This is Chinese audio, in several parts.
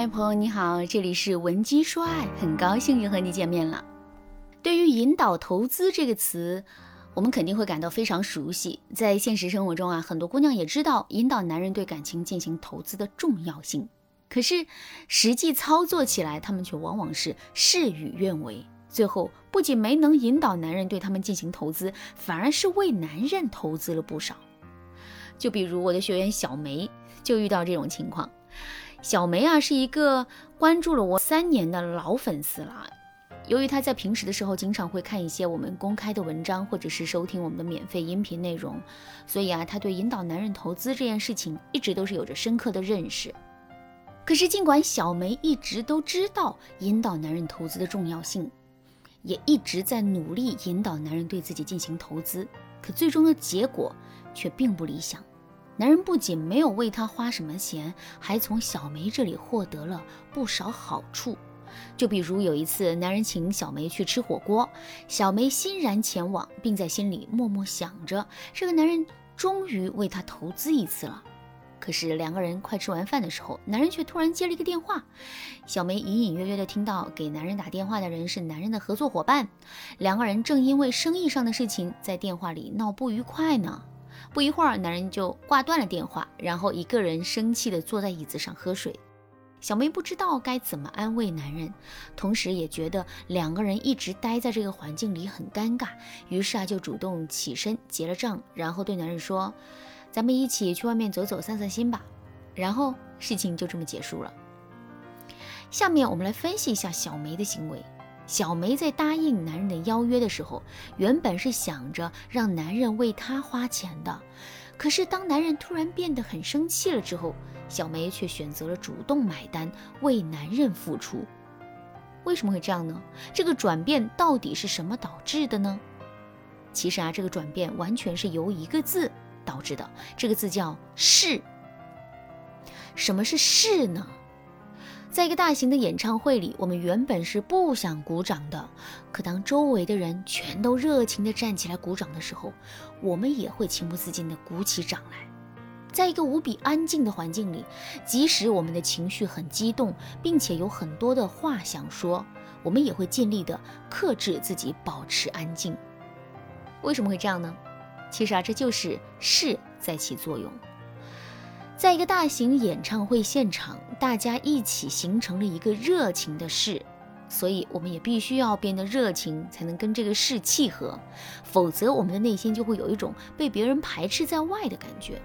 嗨，朋友你好，这里是文姬说爱，很高兴又和你见面了。对于引导投资这个词，我们肯定会感到非常熟悉。在现实生活中啊，很多姑娘也知道引导男人对感情进行投资的重要性。可是实际操作起来，他们却往往是事与愿违，最后不仅没能引导男人对他们进行投资，反而是为男人投资了不少。就比如我的学员小梅，就遇到这种情况。小梅啊，是一个关注了我三年的老粉丝了。由于她在平时的时候经常会看一些我们公开的文章，或者是收听我们的免费音频内容，所以啊，她对引导男人投资这件事情一直都是有着深刻的认识。可是，尽管小梅一直都知道引导男人投资的重要性，也一直在努力引导男人对自己进行投资，可最终的结果却并不理想。男人不仅没有为她花什么钱，还从小梅这里获得了不少好处。就比如有一次，男人请小梅去吃火锅，小梅欣然前往，并在心里默默想着：这个男人终于为她投资一次了。可是两个人快吃完饭的时候，男人却突然接了一个电话。小梅隐隐约约的听到给男人打电话的人是男人的合作伙伴，两个人正因为生意上的事情在电话里闹不愉快呢。不一会儿，男人就挂断了电话，然后一个人生气地坐在椅子上喝水。小梅不知道该怎么安慰男人，同时也觉得两个人一直待在这个环境里很尴尬，于是啊，就主动起身结了账，然后对男人说：“咱们一起去外面走走，散散心吧。”然后事情就这么结束了。下面我们来分析一下小梅的行为。小梅在答应男人的邀约的时候，原本是想着让男人为她花钱的，可是当男人突然变得很生气了之后，小梅却选择了主动买单，为男人付出。为什么会这样呢？这个转变到底是什么导致的呢？其实啊，这个转变完全是由一个字导致的，这个字叫“是”。什么是“是”呢？在一个大型的演唱会里，我们原本是不想鼓掌的，可当周围的人全都热情地站起来鼓掌的时候，我们也会情不自禁地鼓起掌来。在一个无比安静的环境里，即使我们的情绪很激动，并且有很多的话想说，我们也会尽力地克制自己，保持安静。为什么会这样呢？其实啊，这就是势在起作用。在一个大型演唱会现场，大家一起形成了一个热情的事，所以我们也必须要变得热情，才能跟这个事契合，否则我们的内心就会有一种被别人排斥在外的感觉。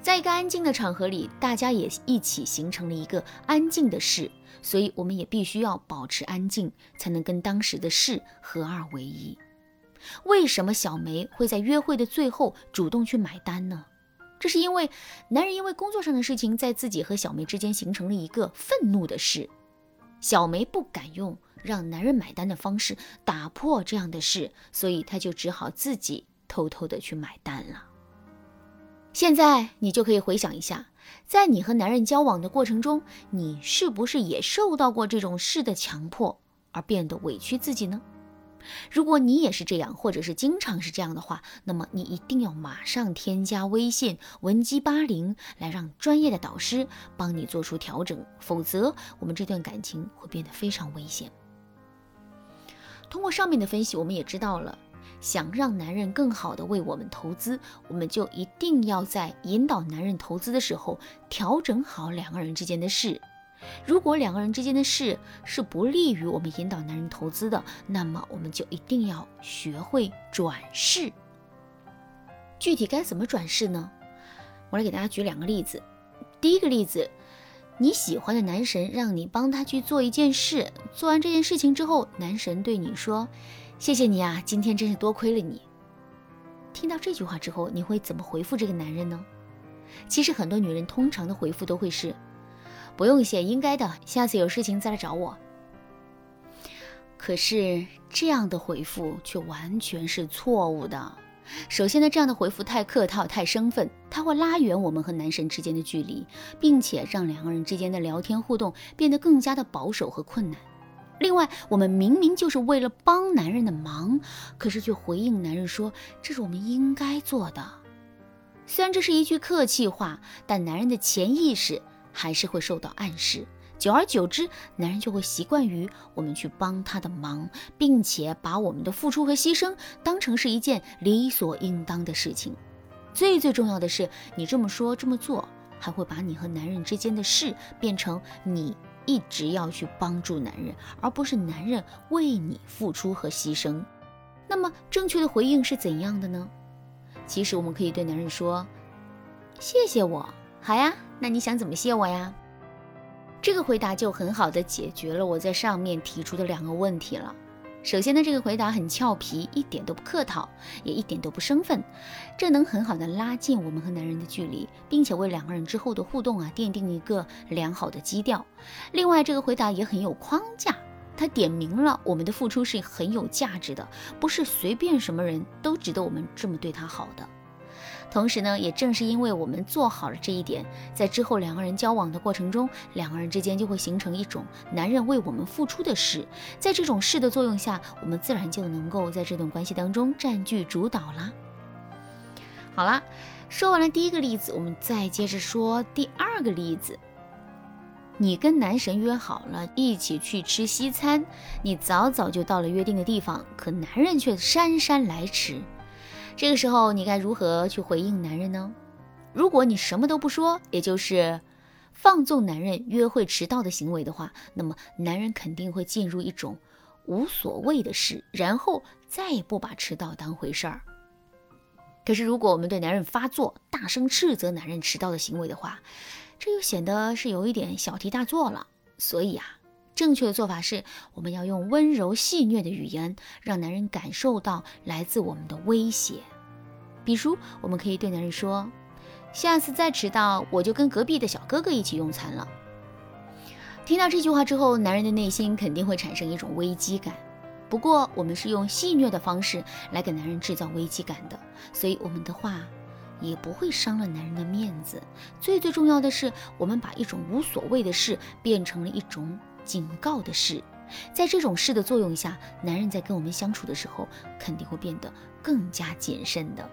在一个安静的场合里，大家也一起形成了一个安静的事，所以我们也必须要保持安静，才能跟当时的事合二为一。为什么小梅会在约会的最后主动去买单呢？这是因为男人因为工作上的事情，在自己和小梅之间形成了一个愤怒的事。小梅不敢用让男人买单的方式打破这样的事，所以她就只好自己偷偷的去买单了。现在你就可以回想一下，在你和男人交往的过程中，你是不是也受到过这种事的强迫而变得委屈自己呢？如果你也是这样，或者是经常是这样的话，那么你一定要马上添加微信文姬八零，来让专业的导师帮你做出调整，否则我们这段感情会变得非常危险。通过上面的分析，我们也知道了，想让男人更好的为我们投资，我们就一定要在引导男人投资的时候，调整好两个人之间的事。如果两个人之间的事是不利于我们引导男人投资的，那么我们就一定要学会转世。具体该怎么转世呢？我来给大家举两个例子。第一个例子，你喜欢的男神让你帮他去做一件事，做完这件事情之后，男神对你说：“谢谢你啊，今天真是多亏了你。”听到这句话之后，你会怎么回复这个男人呢？其实很多女人通常的回复都会是。不用谢，应该的。下次有事情再来找我。可是这样的回复却完全是错误的。首先呢，这样的回复太客套、太生分，它会拉远我们和男神之间的距离，并且让两个人之间的聊天互动变得更加的保守和困难。另外，我们明明就是为了帮男人的忙，可是却回应男人说这是我们应该做的。虽然这是一句客气话，但男人的潜意识。还是会受到暗示，久而久之，男人就会习惯于我们去帮他的忙，并且把我们的付出和牺牲当成是一件理所应当的事情。最最重要的是，你这么说这么做，还会把你和男人之间的事变成你一直要去帮助男人，而不是男人为你付出和牺牲。那么正确的回应是怎样的呢？其实我们可以对男人说：“谢谢我，好呀，那你想怎么谢我呀？”这个回答就很好的解决了我在上面提出的两个问题了。首先呢，这个回答很俏皮，一点都不客套，也一点都不生分，这能很好的拉近我们和男人的距离，并且为两个人之后的互动啊奠定一个良好的基调。另外，这个回答也很有框架，它点明了我们的付出是很有价值的，不是随便什么人都值得我们这么对他好的。同时呢，也正是因为我们做好了这一点，在之后两个人交往的过程中，两个人之间就会形成一种男人为我们付出的事，在这种事的作用下，我们自然就能够在这段关系当中占据主导啦。好啦，说完了第一个例子，我们再接着说第二个例子。你跟男神约好了一起去吃西餐，你早早就到了约定的地方，可男人却姗姗来迟。这个时候，你该如何去回应男人呢？如果你什么都不说，也就是放纵男人约会迟到的行为的话，那么男人肯定会进入一种无所谓的事，然后再也不把迟到当回事儿。可是，如果我们对男人发作，大声斥责男人迟到的行为的话，这又显得是有一点小题大做了。所以啊。正确的做法是，我们要用温柔戏谑的语言，让男人感受到来自我们的威胁。比如，我们可以对男人说：“下次再迟到，我就跟隔壁的小哥哥一起用餐了。”听到这句话之后，男人的内心肯定会产生一种危机感。不过，我们是用戏谑的方式来给男人制造危机感的，所以我们的话也不会伤了男人的面子。最最重要的是，我们把一种无所谓的事变成了一种。警告的事，在这种事的作用下，男人在跟我们相处的时候，肯定会变得更加谨慎的。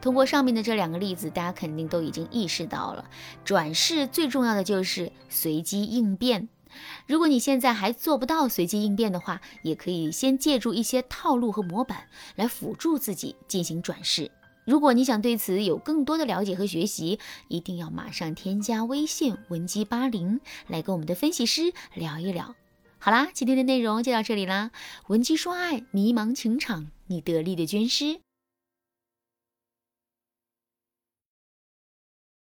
通过上面的这两个例子，大家肯定都已经意识到了，转世最重要的就是随机应变。如果你现在还做不到随机应变的话，也可以先借助一些套路和模板来辅助自己进行转世。如果你想对此有更多的了解和学习，一定要马上添加微信文姬八零来跟我们的分析师聊一聊。好啦，今天的内容就到这里啦，文姬说爱，迷茫情场，你得力的军师。